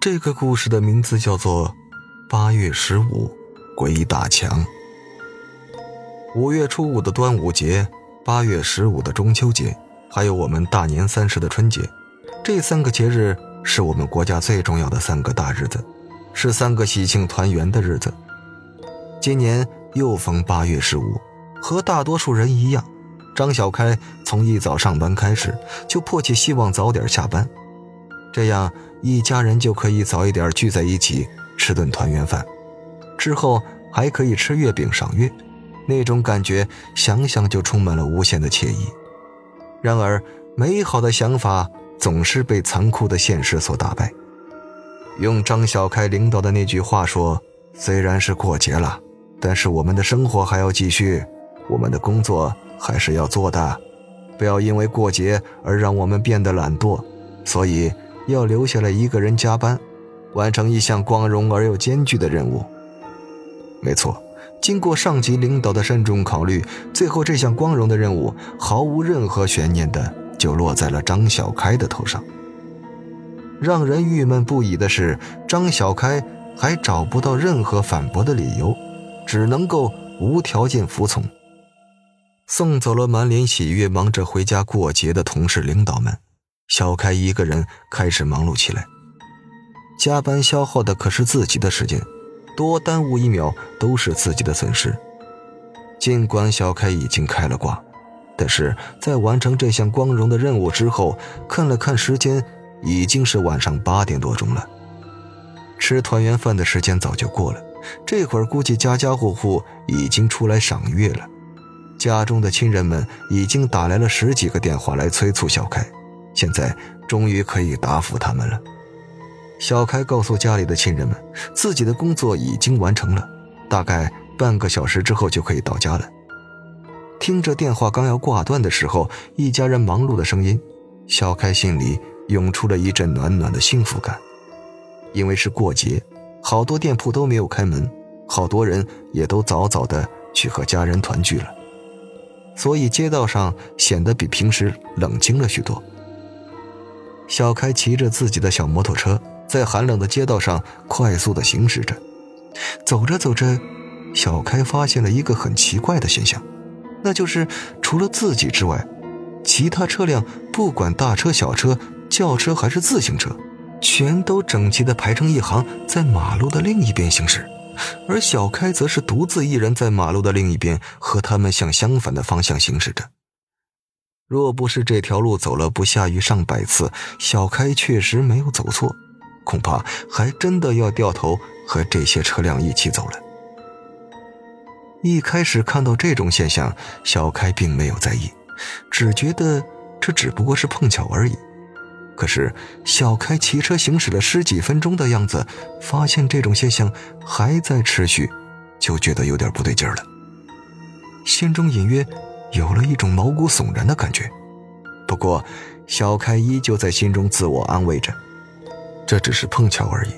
这个故事的名字叫做《八月十五鬼打墙》。五月初五的端午节，八月十五的中秋节，还有我们大年三十的春节，这三个节日是我们国家最重要的三个大日子，是三个喜庆团圆的日子。今年又逢八月十五，和大多数人一样，张小开从一早上班开始，就迫切希望早点下班，这样一家人就可以早一点聚在一起吃顿团圆饭，之后还可以吃月饼赏月，那种感觉想想就充满了无限的惬意。然而，美好的想法总是被残酷的现实所打败。用张小开领导的那句话说：“虽然是过节了。”但是我们的生活还要继续，我们的工作还是要做的，不要因为过节而让我们变得懒惰。所以要留下来一个人加班，完成一项光荣而又艰巨的任务。没错，经过上级领导的慎重考虑，最后这项光荣的任务毫无任何悬念的就落在了张小开的头上。让人郁闷不已的是，张小开还找不到任何反驳的理由。只能够无条件服从。送走了满脸喜悦、忙着回家过节的同事、领导们，小开一个人开始忙碌起来。加班消耗的可是自己的时间，多耽误一秒都是自己的损失。尽管小开已经开了挂，但是在完成这项光荣的任务之后，看了看时间，已经是晚上八点多钟了。吃团圆饭的时间早就过了。这会儿估计家家户户已经出来赏月了，家中的亲人们已经打来了十几个电话来催促小开，现在终于可以答复他们了。小开告诉家里的亲人们，自己的工作已经完成了，大概半个小时之后就可以到家了。听着电话刚要挂断的时候，一家人忙碌的声音，小开心里涌出了一阵暖暖的幸福感，因为是过节。好多店铺都没有开门，好多人也都早早的去和家人团聚了，所以街道上显得比平时冷清了许多。小开骑着自己的小摩托车，在寒冷的街道上快速的行驶着。走着走着，小开发现了一个很奇怪的现象，那就是除了自己之外，其他车辆不管大车、小车、轿车还是自行车。全都整齐地排成一行，在马路的另一边行驶，而小开则是独自一人在马路的另一边，和他们向相反的方向行驶着。若不是这条路走了不下于上百次，小开确实没有走错，恐怕还真的要掉头和这些车辆一起走了。一开始看到这种现象，小开并没有在意，只觉得这只不过是碰巧而已。可是，小开骑车行驶了十几分钟的样子，发现这种现象还在持续，就觉得有点不对劲儿了。心中隐约有了一种毛骨悚然的感觉。不过，小开依旧在心中自我安慰着，这只是碰巧而已。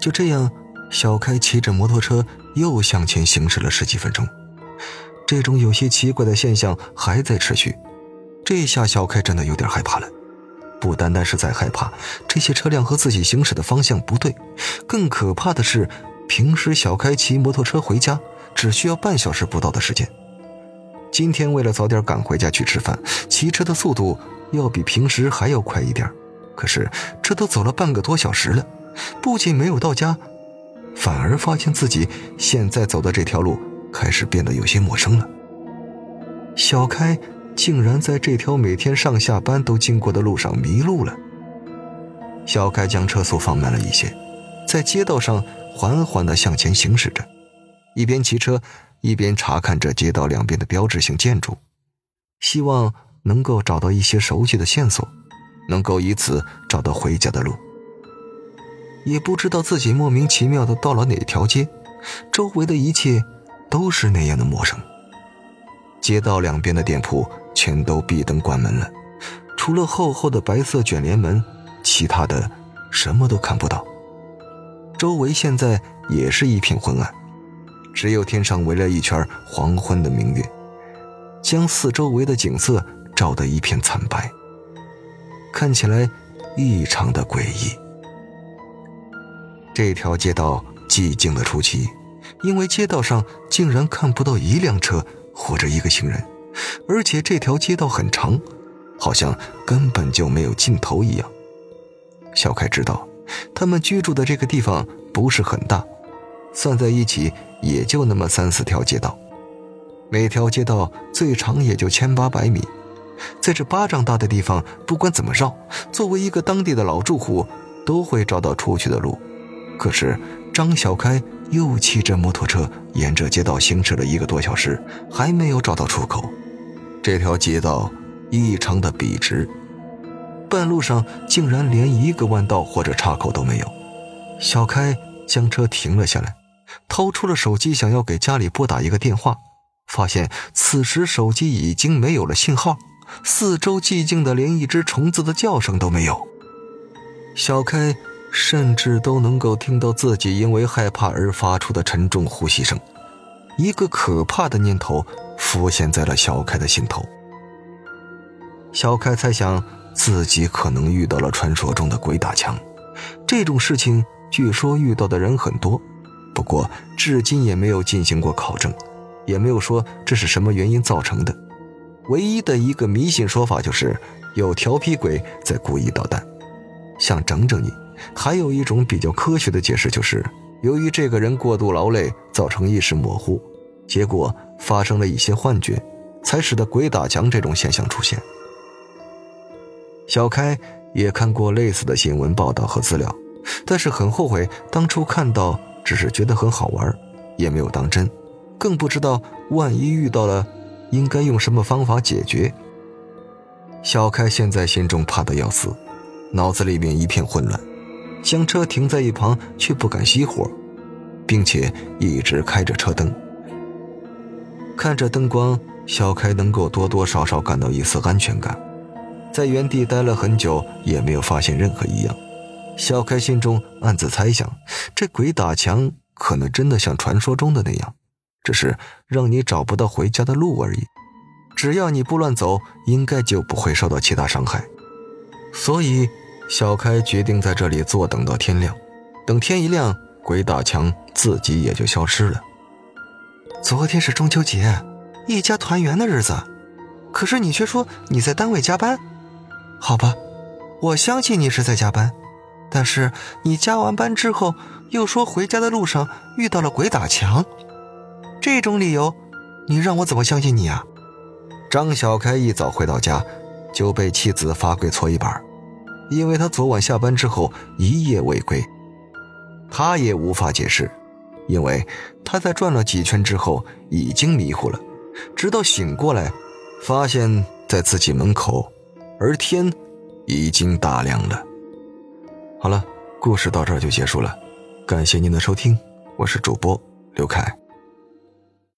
就这样，小开骑着摩托车又向前行驶了十几分钟，这种有些奇怪的现象还在持续。这下，小开真的有点害怕了。不单单是在害怕这些车辆和自己行驶的方向不对，更可怕的是，平时小开骑摩托车回家只需要半小时不到的时间，今天为了早点赶回家去吃饭，骑车的速度要比平时还要快一点。可是这都走了半个多小时了，不仅没有到家，反而发现自己现在走的这条路开始变得有些陌生了。小开。竟然在这条每天上下班都经过的路上迷路了。小开将车速放慢了一些，在街道上缓缓地向前行驶着，一边骑车一边查看着街道两边的标志性建筑，希望能够找到一些熟悉的线索，能够以此找到回家的路。也不知道自己莫名其妙的到了哪条街，周围的一切都是那样的陌生。街道两边的店铺。全都闭灯关门了，除了厚厚的白色卷帘门，其他的什么都看不到。周围现在也是一片昏暗，只有天上围了一圈黄昏的明月，将四周围的景色照得一片惨白，看起来异常的诡异。这条街道寂静的出奇，因为街道上竟然看不到一辆车或者一个行人，而且这条街道很长，好像根本就没有尽头一样。小凯知道，他们居住的这个地方不是很大，算在一起也就那么三四条街道，每条街道最长也就千八百米。在这巴掌大的地方，不管怎么绕，作为一个当地的老住户，都会找到出去的路。可是张小开又骑着摩托车沿着街道行驶了一个多小时，还没有找到出口。这条街道异常的笔直，半路上竟然连一个弯道或者岔口都没有。小开将车停了下来，掏出了手机，想要给家里拨打一个电话，发现此时手机已经没有了信号。四周寂静的，连一只虫子的叫声都没有。小开甚至都能够听到自己因为害怕而发出的沉重呼吸声。一个可怕的念头浮现在了小开的心头。小开猜想自己可能遇到了传说中的鬼打墙。这种事情据说遇到的人很多，不过至今也没有进行过考证，也没有说这是什么原因造成的。唯一的一个迷信说法就是有调皮鬼在故意捣蛋，想整整你。还有一种比较科学的解释就是，由于这个人过度劳累，造成意识模糊，结果发生了一些幻觉，才使得鬼打墙这种现象出现。小开也看过类似的新闻报道和资料，但是很后悔当初看到，只是觉得很好玩，也没有当真，更不知道万一遇到了。应该用什么方法解决？小开现在心中怕得要死，脑子里面一片混乱，将车停在一旁，却不敢熄火，并且一直开着车灯。看着灯光，小开能够多多少少感到一丝安全感。在原地待了很久，也没有发现任何异样。小开心中暗自猜想，这鬼打墙可能真的像传说中的那样。只是让你找不到回家的路而已，只要你不乱走，应该就不会受到其他伤害。所以，小开决定在这里坐等到天亮。等天一亮，鬼打墙自己也就消失了。昨天是中秋节，一家团圆的日子，可是你却说你在单位加班。好吧，我相信你是在加班，但是你加完班之后又说回家的路上遇到了鬼打墙。这种理由，你让我怎么相信你啊？张小开一早回到家，就被妻子罚跪搓衣板，因为他昨晚下班之后一夜未归。他也无法解释，因为他在转了几圈之后已经迷糊了，直到醒过来，发现在自己门口，而天已经大亮了。好了，故事到这儿就结束了，感谢您的收听，我是主播刘凯。